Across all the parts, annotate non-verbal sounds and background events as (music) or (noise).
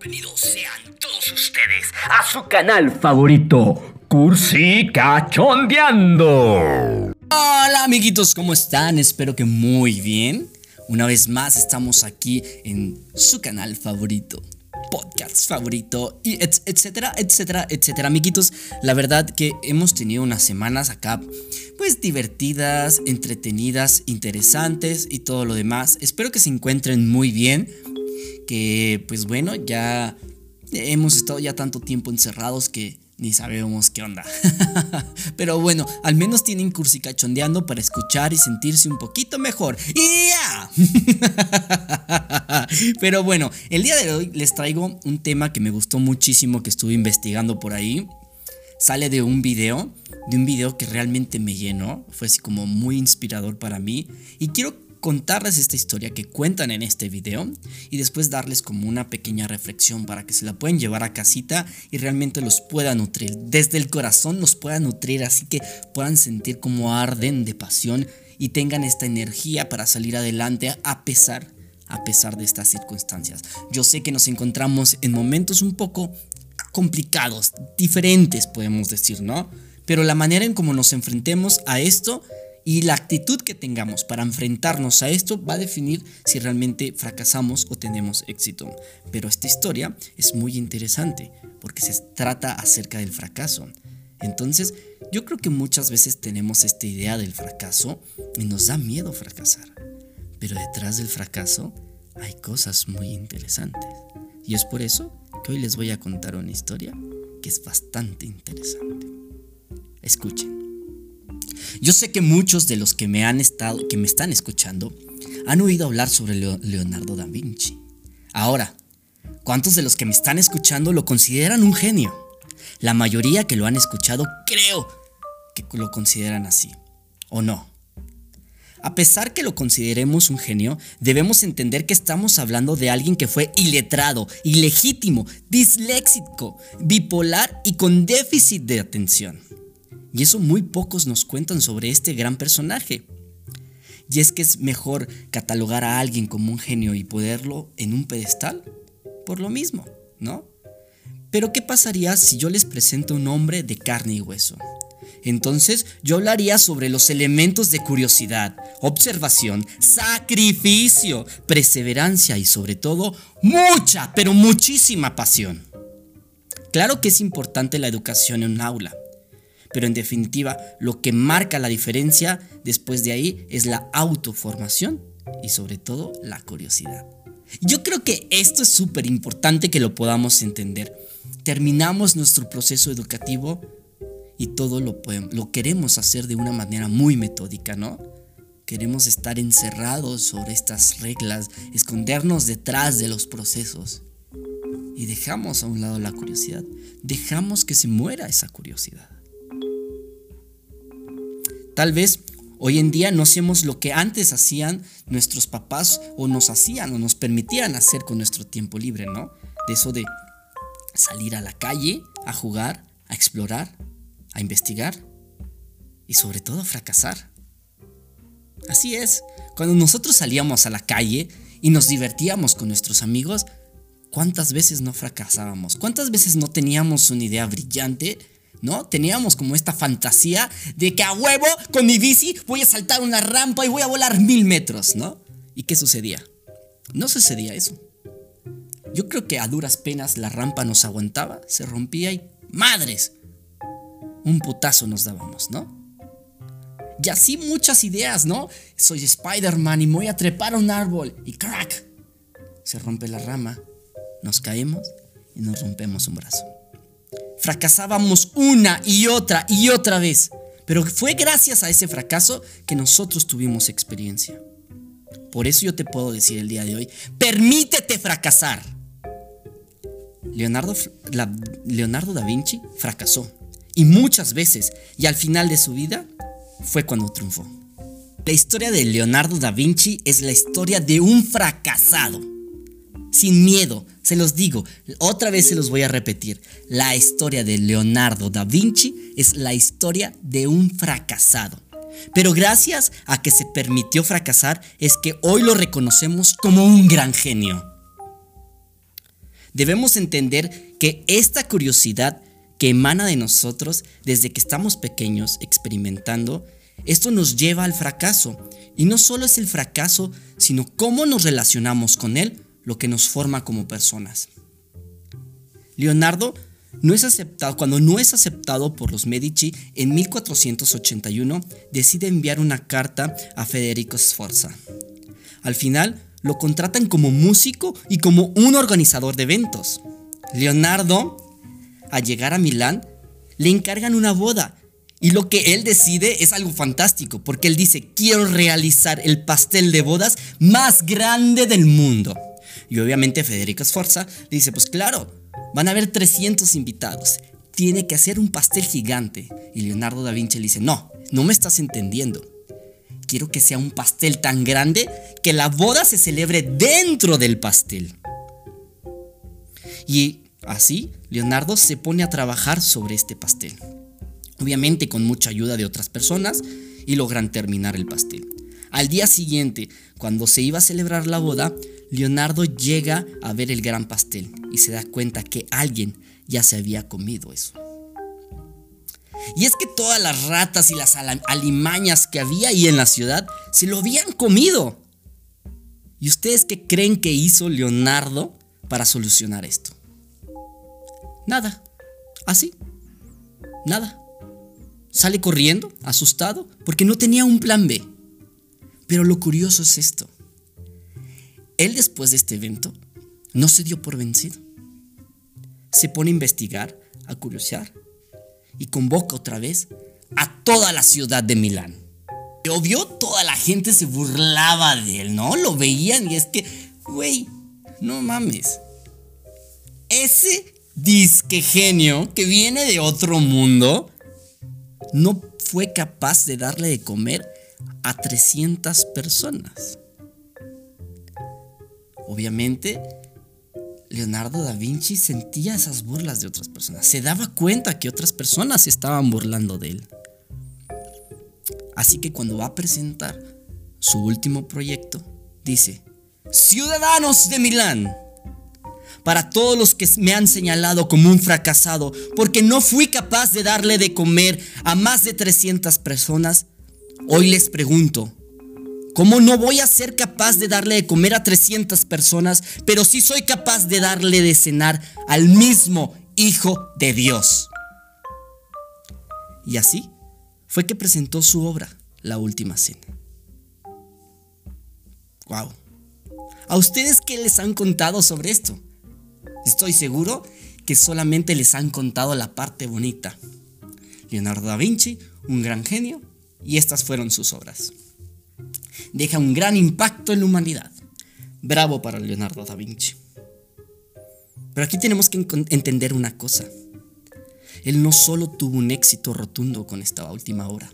Bienvenidos sean todos ustedes a su canal favorito, Cursi Cachondeando. Hola amiguitos, ¿cómo están? Espero que muy bien. Una vez más estamos aquí en su canal favorito, podcast favorito, y etcétera, etcétera, etcétera. Amiguitos, la verdad que hemos tenido unas semanas acá, pues divertidas, entretenidas, interesantes y todo lo demás. Espero que se encuentren muy bien que pues bueno, ya hemos estado ya tanto tiempo encerrados que ni sabemos qué onda. (laughs) Pero bueno, al menos tienen cursi cachondeando para escuchar y sentirse un poquito mejor. ¡Ya! (laughs) Pero bueno, el día de hoy les traigo un tema que me gustó muchísimo que estuve investigando por ahí. Sale de un video, de un video que realmente me llenó, fue así como muy inspirador para mí y quiero contarles esta historia que cuentan en este video y después darles como una pequeña reflexión para que se la puedan llevar a casita y realmente los pueda nutrir. Desde el corazón los pueda nutrir así que puedan sentir como arden de pasión y tengan esta energía para salir adelante a pesar a pesar de estas circunstancias. Yo sé que nos encontramos en momentos un poco complicados, diferentes podemos decir, ¿no? Pero la manera en cómo nos enfrentemos a esto y la actitud que tengamos para enfrentarnos a esto va a definir si realmente fracasamos o tenemos éxito. Pero esta historia es muy interesante porque se trata acerca del fracaso. Entonces, yo creo que muchas veces tenemos esta idea del fracaso y nos da miedo fracasar. Pero detrás del fracaso hay cosas muy interesantes. Y es por eso que hoy les voy a contar una historia que es bastante interesante. Escuchen. Yo sé que muchos de los que me han estado, que me están escuchando, han oído hablar sobre Leonardo da Vinci. Ahora, ¿cuántos de los que me están escuchando lo consideran un genio? La mayoría que lo han escuchado creo que lo consideran así, ¿o no? A pesar que lo consideremos un genio, debemos entender que estamos hablando de alguien que fue iletrado, ilegítimo, disléxico, bipolar y con déficit de atención. Y eso muy pocos nos cuentan sobre este gran personaje. Y es que es mejor catalogar a alguien como un genio y poderlo en un pedestal por lo mismo, ¿no? Pero ¿qué pasaría si yo les presento un hombre de carne y hueso? Entonces yo hablaría sobre los elementos de curiosidad, observación, sacrificio, perseverancia y sobre todo mucha, pero muchísima pasión. Claro que es importante la educación en un aula, pero en definitiva lo que marca la diferencia después de ahí es la autoformación y sobre todo la curiosidad. Yo creo que esto es súper importante que lo podamos entender. Terminamos nuestro proceso educativo y todo lo, lo queremos hacer de una manera muy metódica, ¿no? Queremos estar encerrados sobre estas reglas, escondernos detrás de los procesos. Y dejamos a un lado la curiosidad. Dejamos que se muera esa curiosidad. Tal vez hoy en día no hacemos lo que antes hacían nuestros papás o nos hacían o nos permitían hacer con nuestro tiempo libre, ¿no? De eso de salir a la calle, a jugar, a explorar, a investigar y sobre todo a fracasar. Así es, cuando nosotros salíamos a la calle y nos divertíamos con nuestros amigos, ¿cuántas veces no fracasábamos? ¿Cuántas veces no teníamos una idea brillante ¿no? Teníamos como esta fantasía de que a huevo con mi bici voy a saltar una rampa y voy a volar mil metros, ¿no? ¿Y qué sucedía? No sucedía eso. Yo creo que a duras penas la rampa nos aguantaba, se rompía y madres, un putazo nos dábamos, ¿no? Y así muchas ideas, ¿no? Soy Spider-Man y me voy a trepar a un árbol y crack, se rompe la rama, nos caemos y nos rompemos un brazo. Fracasábamos una y otra y otra vez. Pero fue gracias a ese fracaso que nosotros tuvimos experiencia. Por eso yo te puedo decir el día de hoy, permítete fracasar. Leonardo, Leonardo da Vinci fracasó. Y muchas veces. Y al final de su vida fue cuando triunfó. La historia de Leonardo da Vinci es la historia de un fracasado sin miedo. Se los digo, otra vez se los voy a repetir. La historia de Leonardo da Vinci es la historia de un fracasado. Pero gracias a que se permitió fracasar es que hoy lo reconocemos como un gran genio. debemos entender que esta curiosidad que emana de nosotros desde que estamos pequeños experimentando, esto nos lleva al fracaso. Y no solo es el fracaso, sino cómo nos relacionamos con él, lo que nos forma como personas. Leonardo no es aceptado, cuando no es aceptado por los Medici, en 1481 decide enviar una carta a Federico Sforza. Al final, lo contratan como músico y como un organizador de eventos. Leonardo, al llegar a Milán, le encargan una boda y lo que él decide es algo fantástico, porque él dice, quiero realizar el pastel de bodas más grande del mundo. Y obviamente Federico Sforza dice, pues claro, van a haber 300 invitados, tiene que hacer un pastel gigante. Y Leonardo da Vinci le dice, no, no me estás entendiendo. Quiero que sea un pastel tan grande que la boda se celebre dentro del pastel. Y así, Leonardo se pone a trabajar sobre este pastel obviamente con mucha ayuda de otras personas, y logran terminar el pastel. Al día siguiente, cuando se iba a celebrar la boda, Leonardo llega a ver el gran pastel y se da cuenta que alguien ya se había comido eso. Y es que todas las ratas y las alimañas que había ahí en la ciudad se lo habían comido. ¿Y ustedes qué creen que hizo Leonardo para solucionar esto? Nada. Así. Nada. Sale corriendo, asustado, porque no tenía un plan B. Pero lo curioso es esto. Él después de este evento no se dio por vencido. Se pone a investigar, a curiosear y convoca otra vez a toda la ciudad de Milán. Obvio, toda la gente se burlaba de él, ¿no? Lo veían y es que, güey, no mames. Ese disque genio que viene de otro mundo no fue capaz de darle de comer a 300 personas. Obviamente, Leonardo da Vinci sentía esas burlas de otras personas. Se daba cuenta que otras personas se estaban burlando de él. Así que cuando va a presentar su último proyecto, dice, Ciudadanos de Milán, para todos los que me han señalado como un fracasado, porque no fui capaz de darle de comer a más de 300 personas, hoy les pregunto, ¿cómo no voy a ser capaz de darle de comer a 300 personas, pero sí soy capaz de darle de cenar al mismo Hijo de Dios? Y así fue que presentó su obra, La Última Cena. ¡Wow! ¿A ustedes qué les han contado sobre esto? Estoy seguro que solamente les han contado la parte bonita. Leonardo da Vinci, un gran genio, y estas fueron sus obras. Deja un gran impacto en la humanidad. Bravo para Leonardo da Vinci. Pero aquí tenemos que entender una cosa. Él no solo tuvo un éxito rotundo con esta última obra,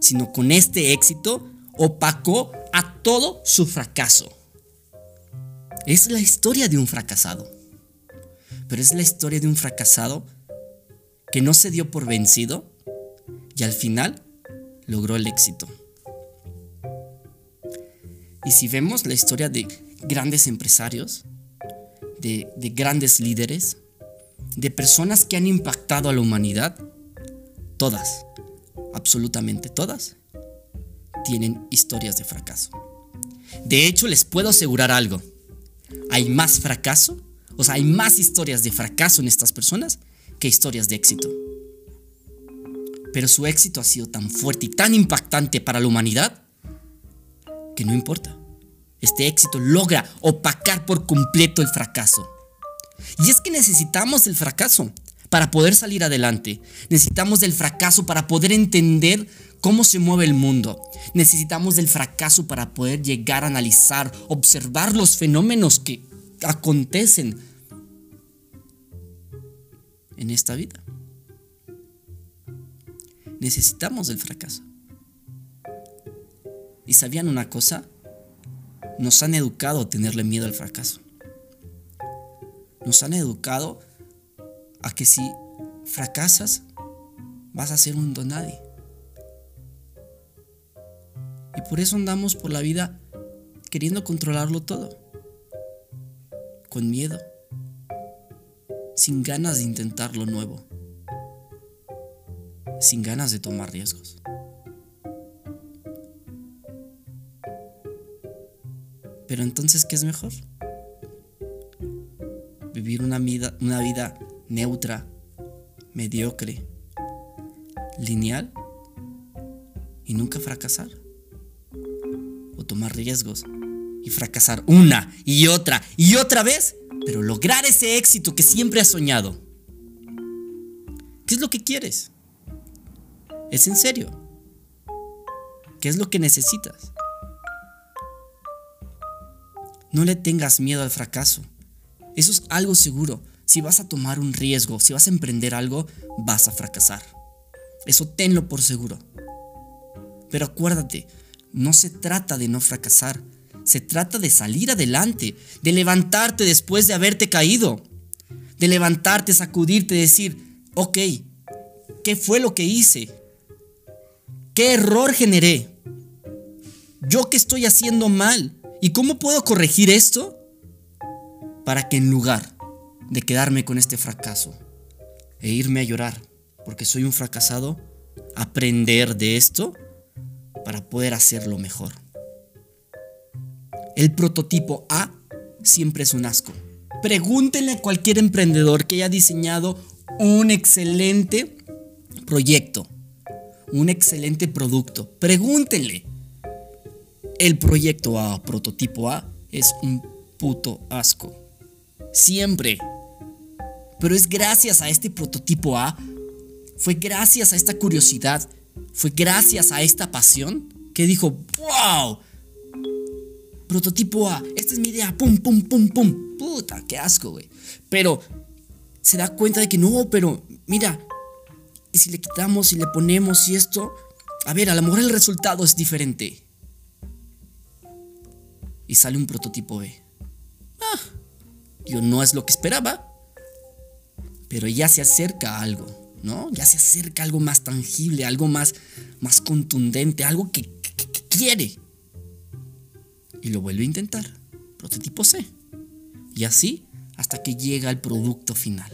sino con este éxito opacó a todo su fracaso. Es la historia de un fracasado pero es la historia de un fracasado que no se dio por vencido y al final logró el éxito. Y si vemos la historia de grandes empresarios, de, grandes líderes, de personas que han impactado a la humanidad, todas, absolutamente todas, tienen historias de fracaso. De hecho, les puedo asegurar algo. Hay más fracaso o sea, hay más historias de fracaso en estas personas que historias de éxito. Pero su éxito ha sido tan fuerte y tan impactante para la humanidad que no importa. Este éxito logra opacar por completo el fracaso. Y es que necesitamos el fracaso para poder salir adelante. Necesitamos del fracaso para poder entender cómo se mueve el mundo. Necesitamos del fracaso para poder llegar a analizar, observar los fenómenos que acontecen en esta vida. Necesitamos del fracaso. ¿Y sabían una cosa? Nos han educado a tenerle miedo al fracaso. Nos han educado a que si fracasas, vas a ser un donadie. Y por eso andamos por la vida queriendo controlarlo todo con miedo, sin ganas de intentar lo nuevo, sin ganas de tomar riesgos. Pero entonces, ¿qué es mejor? Vivir una vida, una vida neutra, mediocre, lineal y nunca fracasar. O tomar riesgos y fracasar una y otra y otra vez, pero lograr ese éxito que siempre has soñado. ¿Qué es lo que quieres? ¿Es en serio? ¿Qué es lo que necesitas? No le tengas miedo al fracaso. Eso es algo seguro. Si vas a tomar un riesgo, si vas a emprender algo, vas a fracasar. Eso tenlo por seguro. Pero acuérdate, no se trata de no fracasar, se trata de salir adelante, de levantarte después de haberte caído, de levantarte, sacudirte, decir, ok, ¿qué fue lo que hice? ¿Qué error generé? ¿Yo qué estoy haciendo mal? ¿Y cómo puedo corregir esto? Para que en lugar de quedarme con este fracaso e irme a llorar porque soy un fracasado, aprender de esto para poder hacerlo mejor. El prototipo A siempre es un asco. Pregúntenle a cualquier emprendedor que haya diseñado un excelente proyecto, un excelente producto. Pregúntenle. El proyecto A, prototipo A, es un puto asco. Siempre. Pero es gracias a este prototipo A, fue gracias a esta curiosidad, fue gracias a esta pasión que dijo, wow, prototipo A, esta es mi idea, pum, pum, pum, pum, puta, qué asco, güey. Pero se da cuenta de que no, pero mira, y si le quitamos y le ponemos y esto, a ver, a lo mejor el resultado es diferente. Y sale un prototipo B. Ah, yo no es lo que esperaba, pero ya se acerca a algo. ¿no? Ya se acerca algo más tangible, algo más, más contundente, algo que, quiere. Y lo vuelve a intentar. Prototipo C. Y así hasta que llega al producto final.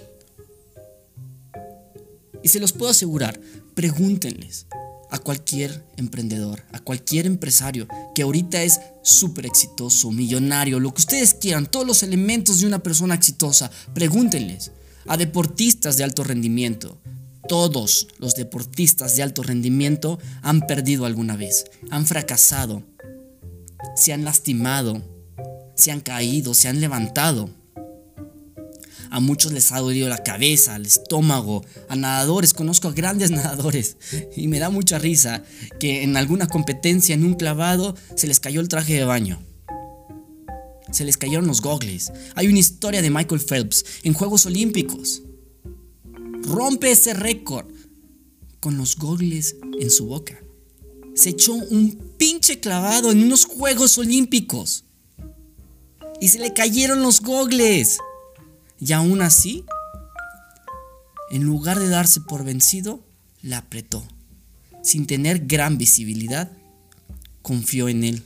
Y se los puedo asegurar, pregúntenles a cualquier emprendedor, a cualquier empresario que ahorita es súper exitoso, millonario, lo que ustedes quieran, todos los elementos de una persona exitosa, pregúntenles a deportistas de alto rendimiento, todos los deportistas de alto rendimiento han perdido alguna vez, han fracasado, se han lastimado, se han caído, se han levantado. A muchos les ha dolido la cabeza, el estómago, a nadadores, conozco a grandes (laughs) nadadores y me da mucha risa que en alguna competencia, en un clavado, se les cayó el traje de baño. Se les cayeron los gogles. Hay una historia de Michael Phelps en Juegos Olímpicos rompe ese récord con los gogles en su boca. Se echó un pinche clavado en unos Juegos Olímpicos. Y se le cayeron los gogles. Y aún así, en lugar de darse por vencido, la apretó. Sin tener gran visibilidad, confió en él.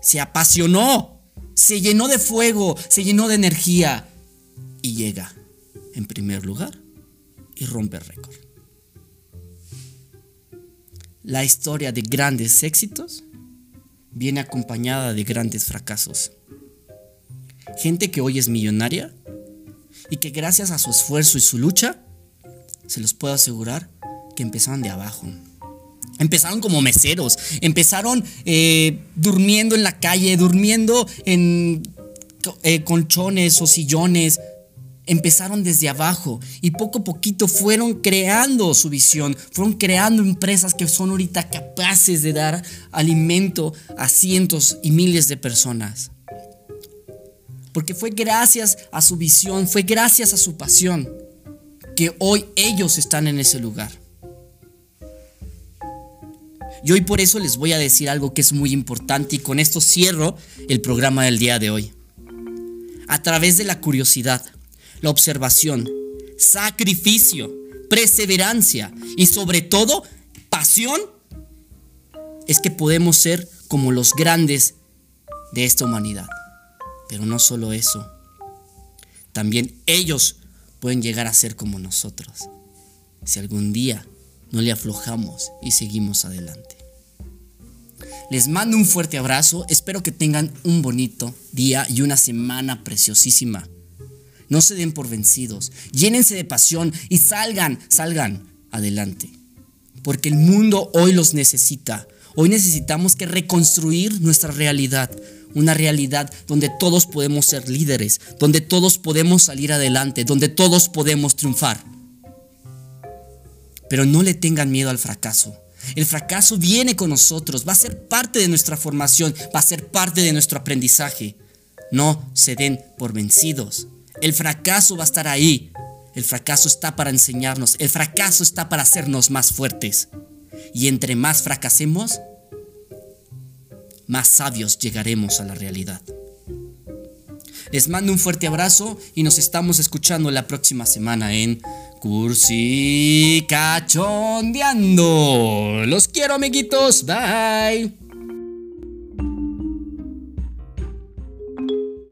Se apasionó, se llenó de fuego, se llenó de energía y llega en primer lugar y rompe récord. La historia de grandes éxitos viene acompañada de grandes fracasos. Gente que hoy es millonaria y que gracias a su esfuerzo y su lucha, se los puedo asegurar que empezaron de abajo. Empezaron como meseros, empezaron eh, durmiendo en la calle, durmiendo en eh, colchones o sillones, empezaron desde abajo y poco a poquito fueron creando su visión, fueron creando empresas que son ahorita capaces de dar alimento a cientos y miles de personas. Porque fue gracias a su visión, fue gracias a su pasión que hoy ellos están en ese lugar. Y hoy por eso les voy a decir algo que es muy importante y con esto cierro el programa del día de hoy. A través de la curiosidad, la observación, sacrificio, perseverancia y sobre todo pasión, es que podemos ser como los grandes de esta humanidad. Pero no solo eso, también ellos pueden llegar a ser como nosotros. Si algún día no le aflojamos y seguimos adelante. Les mando un fuerte abrazo, espero que tengan un bonito día y una semana preciosísima. No se den por vencidos, llénense de pasión y salgan, salgan adelante. Porque el mundo hoy los necesita. Hoy necesitamos que reconstruir nuestra realidad, una realidad donde todos podemos ser líderes, donde todos podemos salir adelante, donde todos podemos triunfar. Pero no le tengan miedo al fracaso. El fracaso viene con nosotros, va a ser parte de nuestra formación, va a ser parte de nuestro aprendizaje. No se den por vencidos. El fracaso va a estar ahí. El fracaso está para enseñarnos. El fracaso está para hacernos más fuertes. Y entre más fracasemos, más sabios llegaremos a la realidad. Les mando un fuerte abrazo y nos estamos escuchando la próxima semana en Cursi Cachondeando. Los quiero, amiguitos. Bye.